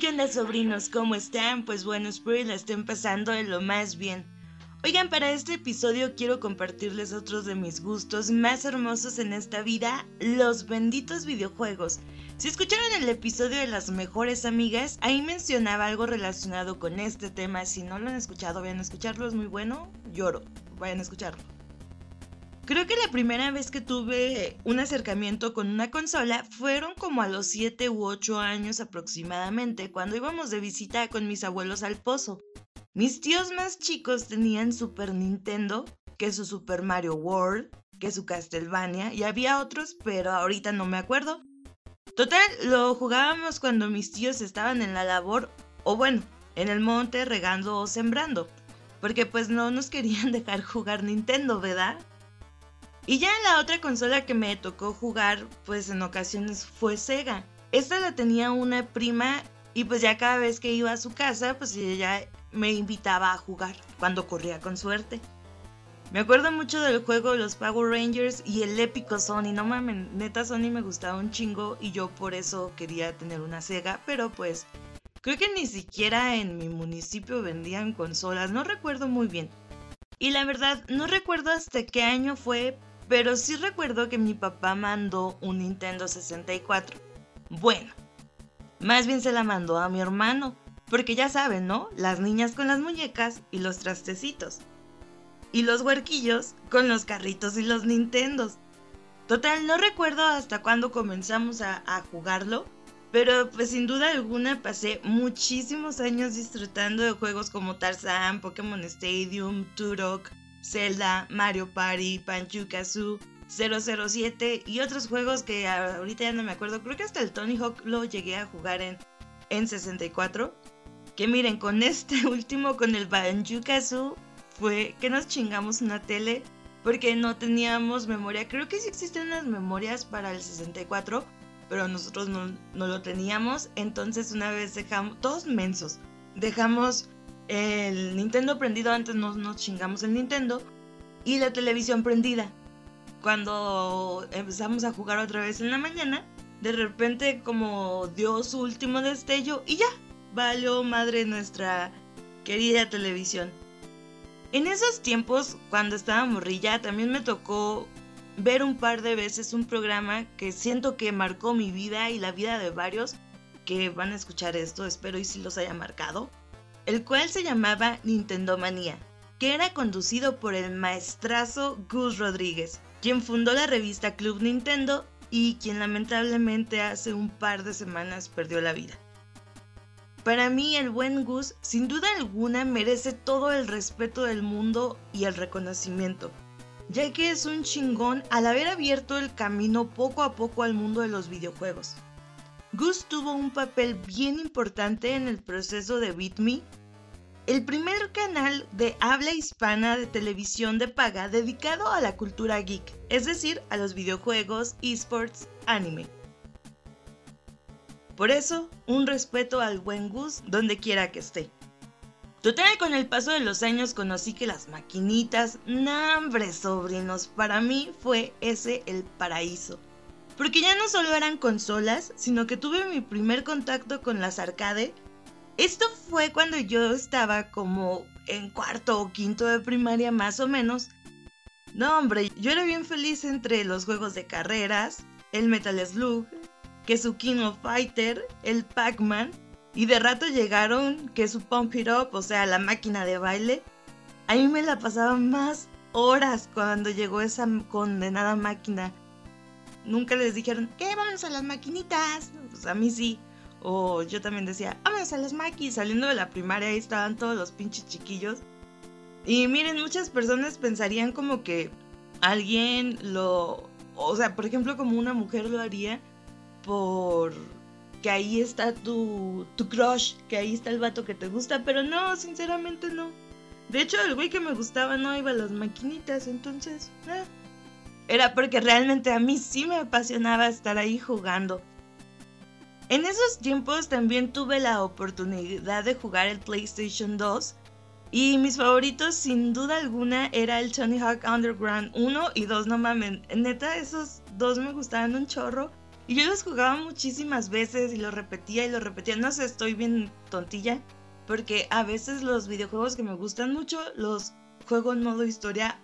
¿qué onda sobrinos? ¿Cómo están? Pues bueno, espero que la estén pasando de lo más bien. Oigan, para este episodio quiero compartirles otros de mis gustos más hermosos en esta vida, los benditos videojuegos. Si escucharon el episodio de las mejores amigas, ahí mencionaba algo relacionado con este tema. Si no lo han escuchado, vayan a escucharlo, es muy bueno. Lloro, vayan a escucharlo. Creo que la primera vez que tuve un acercamiento con una consola fueron como a los 7 u 8 años aproximadamente, cuando íbamos de visita con mis abuelos al pozo. Mis tíos más chicos tenían Super Nintendo, que su Super Mario World, que su Castlevania, y había otros, pero ahorita no me acuerdo. Total, lo jugábamos cuando mis tíos estaban en la labor, o bueno, en el monte regando o sembrando, porque pues no nos querían dejar jugar Nintendo, ¿verdad? Y ya la otra consola que me tocó jugar, pues en ocasiones fue Sega. Esta la tenía una prima y pues ya cada vez que iba a su casa, pues ella me invitaba a jugar cuando corría con suerte. Me acuerdo mucho del juego de los Power Rangers y el épico Sony. No mames, neta Sony me gustaba un chingo y yo por eso quería tener una Sega, pero pues creo que ni siquiera en mi municipio vendían consolas, no recuerdo muy bien. Y la verdad, no recuerdo hasta qué año fue, pero sí recuerdo que mi papá mandó un Nintendo 64. Bueno, más bien se la mandó a mi hermano, porque ya saben, ¿no? Las niñas con las muñecas y los trastecitos. Y los huerquillos con los carritos y los Nintendos. Total, no recuerdo hasta cuándo comenzamos a, jugarlo, pero pues sin duda alguna pasé muchísimos años disfrutando de juegos como Tarzan, Pokémon Stadium, Turok, Zelda, Mario Party, Banjo-Kazooie, 007 y otros juegos que ahorita ya no me acuerdo. Creo que hasta el Tony Hawk lo llegué a jugar en, en 64. Que miren, con este último, con el Banjo Kazoo, fue que nos chingamos una tele porque no teníamos memoria. Creo que sí existen unas memorias para el 64, pero nosotros no, lo teníamos. Entonces una vez dejamos, todos mensos, dejamos el Nintendo prendido, antes nos, nos chingamos el Nintendo, y la televisión prendida. Cuando empezamos a jugar otra vez en la mañana, de repente como dio su último destello y ya, valió madre nuestra querida televisión. En esos tiempos, cuando estaba morrilla, también me tocó ver un par de veces un programa que siento que marcó mi vida y la vida de varios que van a escuchar esto, espero y si los haya marcado, el cual se llamaba Nintendo Manía, que era conducido por el maestrazo Gus Rodríguez, quien fundó la revista Club Nintendo y quien lamentablemente hace un par de semanas perdió la vida. Para mí el buen Gus sin duda alguna merece todo el respeto del mundo y el reconocimiento, ya que es un chingón al haber abierto el camino poco a poco al mundo de los videojuegos. Gus tuvo un papel bien importante en el proceso de Beat Me, el primer canal de habla hispana de televisión de paga dedicado a la cultura geek, es decir, a los videojuegos, esports, anime. Por eso, un respeto al buen Gus donde quiera que esté. Total, con el paso de los años conocí que las maquinitas, nombre sobrinos, para mí fue ese el paraíso. Porque ya no solo eran consolas, sino que tuve mi primer contacto con las arcade. Esto fue cuando yo estaba como en cuarto o quinto de primaria más o menos. No hombre, yo era bien feliz entre los juegos de carreras, el Metal Slug, que su King of Fighter, el Pac-Man, y de rato llegaron que su Pump It Up, o sea, la máquina de baile. A mí me la pasaba más horas cuando llegó esa condenada máquina. Nunca les dijeron, ¿qué? Vamos a las maquinitas. Pues a mí sí. O yo también decía, vamos a las maquis. Saliendo de la primaria ahí estaban todos los pinches chiquillos. Y miren, muchas personas pensarían como que alguien lo... O sea, por ejemplo, como una mujer lo haría por que ahí está tu, tu crush, que ahí está el vato que te gusta, pero no, sinceramente no. De hecho, el güey que me gustaba no iba a las maquinitas, entonces... Eh. Era porque realmente a mí sí me apasionaba estar ahí jugando. En esos tiempos también tuve la oportunidad de jugar el PlayStation 2 Y mis favoritos, sin duda alguna, era el Tony Hawk Underground 1 y 2, no mames. Neta, esos dos me gustaban un chorro. Y yo los jugaba muchísimas veces y lo repetía y lo repetía. No sé, estoy bien tontilla. Porque a veces los videojuegos que me gustan mucho los juego en modo historia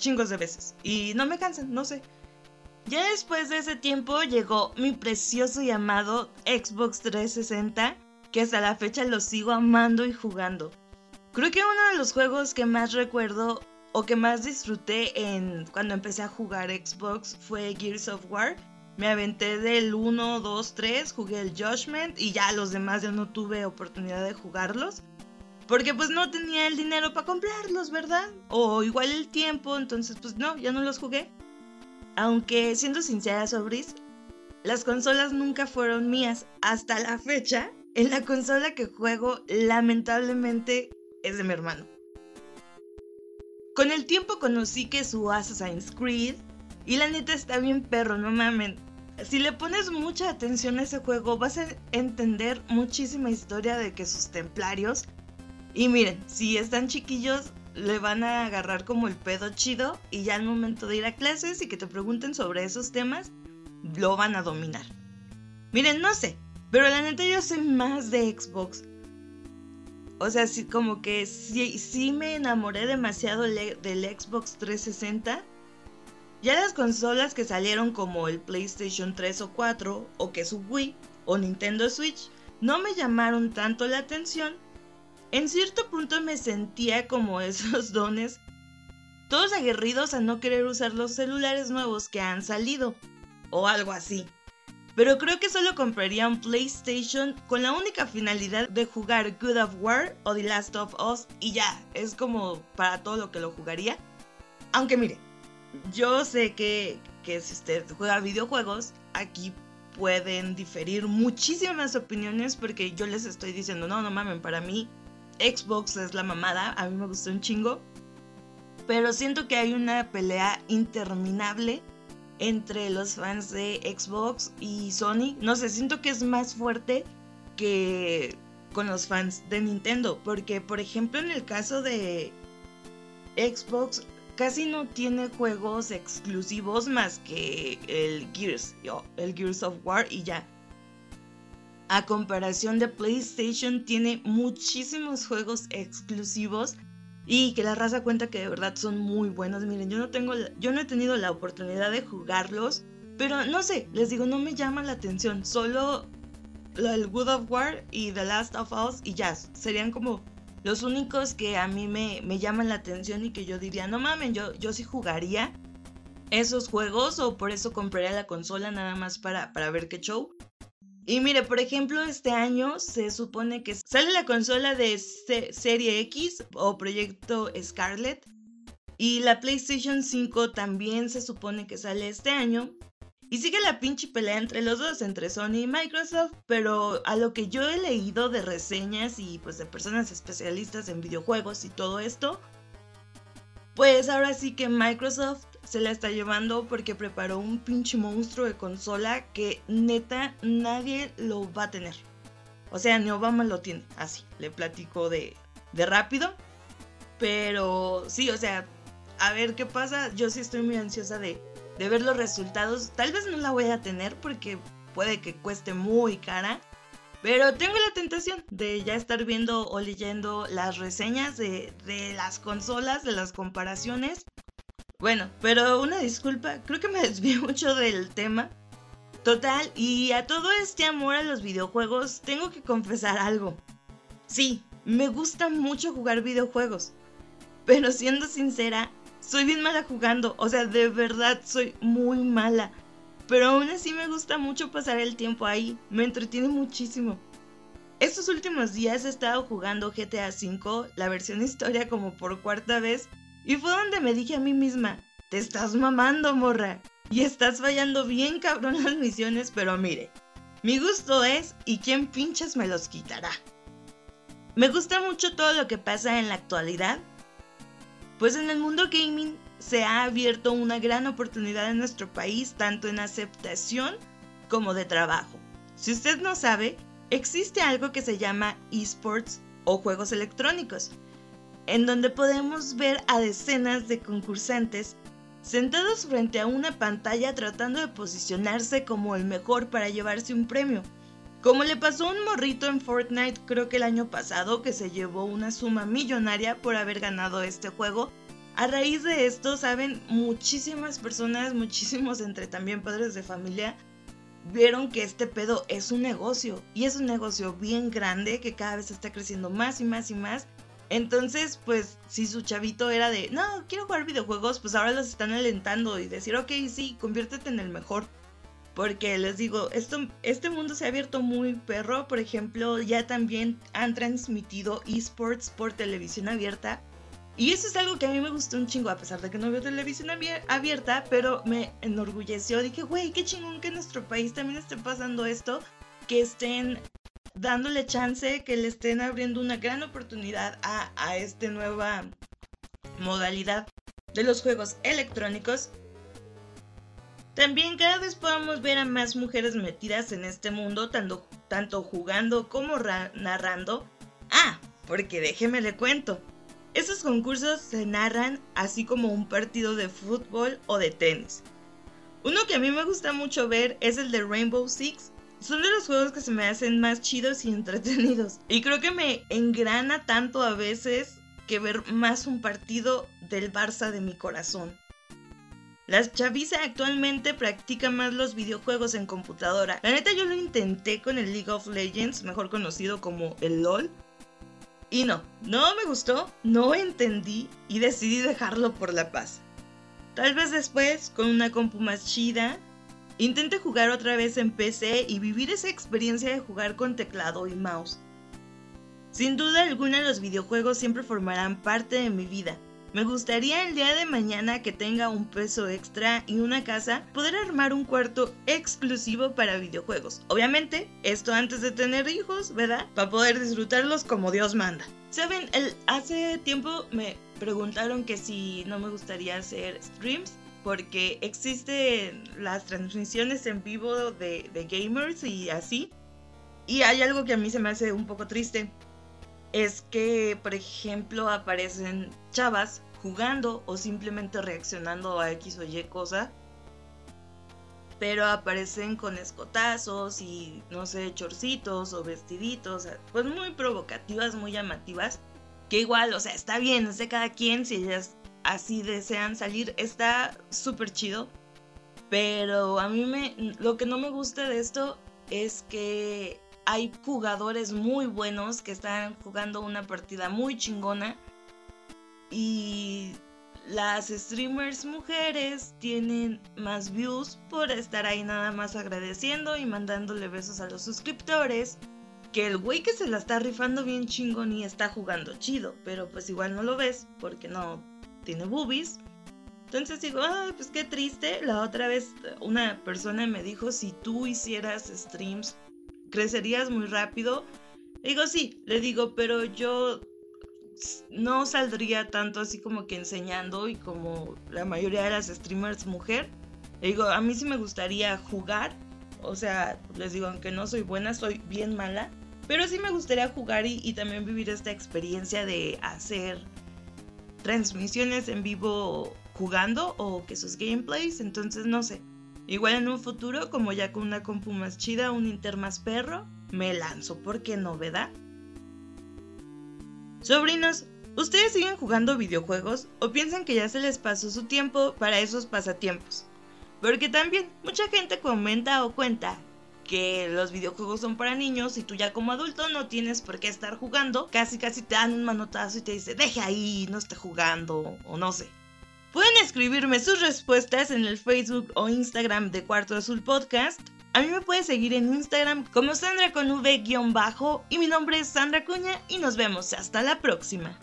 chingos de veces. Y no me cansan, no sé. Ya después de ese tiempo llegó mi precioso y amado Xbox 360, que hasta la fecha lo sigo amando y jugando. Creo que uno de los juegos que más recuerdo o que más disfruté en cuando empecé a jugar Xbox fue Gears of War. Me aventé del 1, 2, 3, jugué el Judgment y ya los demás ya no tuve oportunidad de jugarlos. Porque pues no tenía el dinero para comprarlos, ¿verdad? O igual el tiempo, entonces pues no, ya no los jugué. Aunque siendo sincera, Sobris, las consolas nunca fueron mías. Hasta la fecha, en la consola que juego, lamentablemente es de mi hermano. Con el tiempo conocí que su Assassin's Creed y la neta está bien perro, no mamen. Si le pones mucha atención a ese juego vas a entender muchísima historia de que sus templarios y miren, si están chiquillos le van a agarrar como el pedo chido y ya al momento de ir a clases y que te pregunten sobre esos temas, lo van a dominar. Miren, no sé, pero la neta yo soy más de Xbox. O sea, sí, como que sí, sí me enamoré demasiado del Xbox 360. Ya las consolas que salieron como el PlayStation 3 o 4, o que su Wii, o Nintendo Switch, no me llamaron tanto la atención. En cierto punto me sentía como esos dones, todos aguerridos a no querer usar los celulares nuevos que han salido, o algo así pero creo que solo compraría un PlayStation con la única finalidad de jugar Good of War o The Last of Us y ya, es como para todo lo que lo jugaría. Aunque mire, yo sé que, que si usted juega videojuegos, aquí pueden diferir muchísimas opiniones porque yo les estoy diciendo, no, no mamen, para mí Xbox es la mamada, a mí me gustó un chingo. Pero siento que hay una pelea interminable entre los fans de Xbox y Sony. No sé, siento que es más fuerte que con los fans de Nintendo. Porque, por ejemplo, en el caso de Xbox, casi no tiene juegos exclusivos más que el Gears, el Gears of War y ya. A comparación de PlayStation, tiene muchísimos juegos exclusivos y que la raza cuenta que de verdad son muy buenos. Miren, yo no tengo, yo no he tenido la oportunidad de jugarlos, pero no sé, les digo, no me llama la atención. Solo el Good of War y The Last of Us y ya, serían como los únicos que a mí me, me llaman la atención y que yo diría, no mamen, yo, yo sí jugaría esos juegos o por eso compraría la consola nada más para, para ver qué show. Y mire, por ejemplo, este año se supone que sale la consola de Serie X o Proyecto Scarlet. Y la PlayStation 5 también se supone que sale este año. Y sigue la pinche pelea entre los dos, entre Sony y Microsoft, pero a lo que yo he leído de reseñas y pues de personas especialistas en videojuegos y todo esto, pues ahora sí que Microsoft se la está llevando porque preparó un pinche monstruo de consola que neta nadie lo va a tener. O sea, ni Obama lo tiene, así, le platico de, de rápido. Pero sí, o sea, a ver qué pasa. Yo sí estoy muy ansiosa de, de ver los resultados. Tal vez no la voy a tener porque puede que cueste muy cara. Pero tengo la tentación de ya estar viendo o leyendo las reseñas de, de las consolas, de las comparaciones. Bueno, pero una disculpa, creo que me desvié mucho del tema. Total, y a todo este amor a los videojuegos, tengo que confesar algo. Sí, me gusta mucho jugar videojuegos, pero siendo sincera, soy bien mala jugando, o sea, de verdad soy muy mala. Pero aún así me gusta mucho pasar el tiempo ahí, me entretiene muchísimo. Estos últimos días he estado jugando GTA V, la versión historia como por cuarta vez, y fue donde me dije a mí misma, te estás mamando, morra. Y estás fallando bien cabrón las misiones, pero mire, mi gusto es y quién pinches me los quitará. Me gusta mucho todo lo que pasa en la actualidad, pues en el mundo gaming se ha abierto una gran oportunidad en nuestro país, tanto en aceptación como de trabajo. Si usted no sabe, existe algo que se llama esports o juegos electrónicos, en donde podemos ver a decenas de concursantes sentados frente a una pantalla tratando de posicionarse como el mejor para llevarse un premio. Como le pasó a un morrito en Fortnite creo que el año pasado que se llevó una suma millonaria por haber ganado este juego. A raíz de esto, saben, muchísimas personas, muchísimos entre también padres de familia, vieron que este pedo es un negocio y es un negocio bien grande que cada vez está creciendo más y más y más entonces, pues, si su chavito era de, no, quiero jugar videojuegos, pues ahora los están alentando y decir, ok, sí, conviértete en el mejor. Porque les digo, esto, este mundo se ha abierto muy perro. Por ejemplo, ya también han transmitido esports por televisión abierta. Y eso es algo que a mí me gustó un chingo, a pesar de que no veo televisión abierta, pero me enorgulleció. Dije, güey, qué chingón que en nuestro país también esté pasando esto, que estén dándole chance, que le estén abriendo una gran oportunidad a, a esta nueva modalidad de los juegos electrónicos. También cada vez podamos ver a más mujeres metidas en este mundo, tanto, tanto jugando como narrando. Ah, porque déjeme le cuento. Esos concursos se narran así como un partido de fútbol o de tenis. Uno que a mí me gusta mucho ver es el de Rainbow Six, son de los juegos que se me hacen más chidos y entretenidos. Y creo que me engrana tanto a veces que ver más un partido del Barça de mi corazón. La chaviza actualmente practica más los videojuegos en computadora. La neta yo lo intenté con el League of Legends, mejor conocido como el LOL. Y no, no me gustó, no entendí y decidí dejarlo por la paz. Tal vez después, con una compu más chida, Intente jugar otra vez en PC y vivir esa experiencia de jugar con teclado y mouse. Sin duda alguna los videojuegos siempre formarán parte de mi vida. Me gustaría el día de mañana que tenga un peso extra y una casa, poder armar un cuarto exclusivo para videojuegos. Obviamente, esto antes de tener hijos, ¿verdad? Para poder disfrutarlos como Dios manda. Saben, hace tiempo me preguntaron que si no me gustaría hacer streams porque existen las transmisiones en vivo de, gamers y así. Y hay algo que a mí se me hace un poco triste. Es que, por ejemplo, aparecen chavas jugando o simplemente reaccionando a X o Y cosa. Pero aparecen con escotazos y, no sé, chorcitos o vestiditos. Pues muy provocativas, muy llamativas. Que igual, o sea, está bien, es de cada quien si ellas así desean salir. Está súper chido. Pero a mí me. Lo que no me gusta de esto es que hay jugadores muy buenos que están jugando una partida muy chingona. Y las streamers mujeres tienen más views por estar ahí nada más agradeciendo y mandándole besos a los suscriptores. Que el güey que se la está rifando bien chingón y está jugando chido. Pero pues igual no lo ves porque no tiene boobies. Entonces digo, ay, pues qué triste. La otra vez una persona me dijo, si tú hicieras streams, crecerías muy rápido. digo, sí, le digo, pero yo no saldría tanto así como que enseñando y como la mayoría de las streamers mujer. Le digo, a mí sí me gustaría jugar. O sea, les digo, aunque no soy buena, soy bien mala. Pero sí me gustaría jugar y, y también vivir esta experiencia de hacer transmisiones en vivo jugando o que sus gameplays, entonces no sé. Igual en un futuro, como ya con una compu más chida, un Inter más perro, me lanzo, porque no, ¿verdad? Sobrinos, ¿ustedes siguen jugando videojuegos o piensan que ya se les pasó su tiempo para esos pasatiempos? Porque también mucha gente comenta o cuenta que los videojuegos son para niños y tú ya como adulto no tienes por qué estar jugando. Casi casi te dan un manotazo y te dice, deje ahí, no esté jugando o no sé. Pueden escribirme sus respuestas en el Facebook o Instagram de Cuarto Azul Podcast. A mí me puedes seguir en Instagram como Sandra con V-bajo y mi nombre es Sandra Cuña y nos vemos hasta la próxima.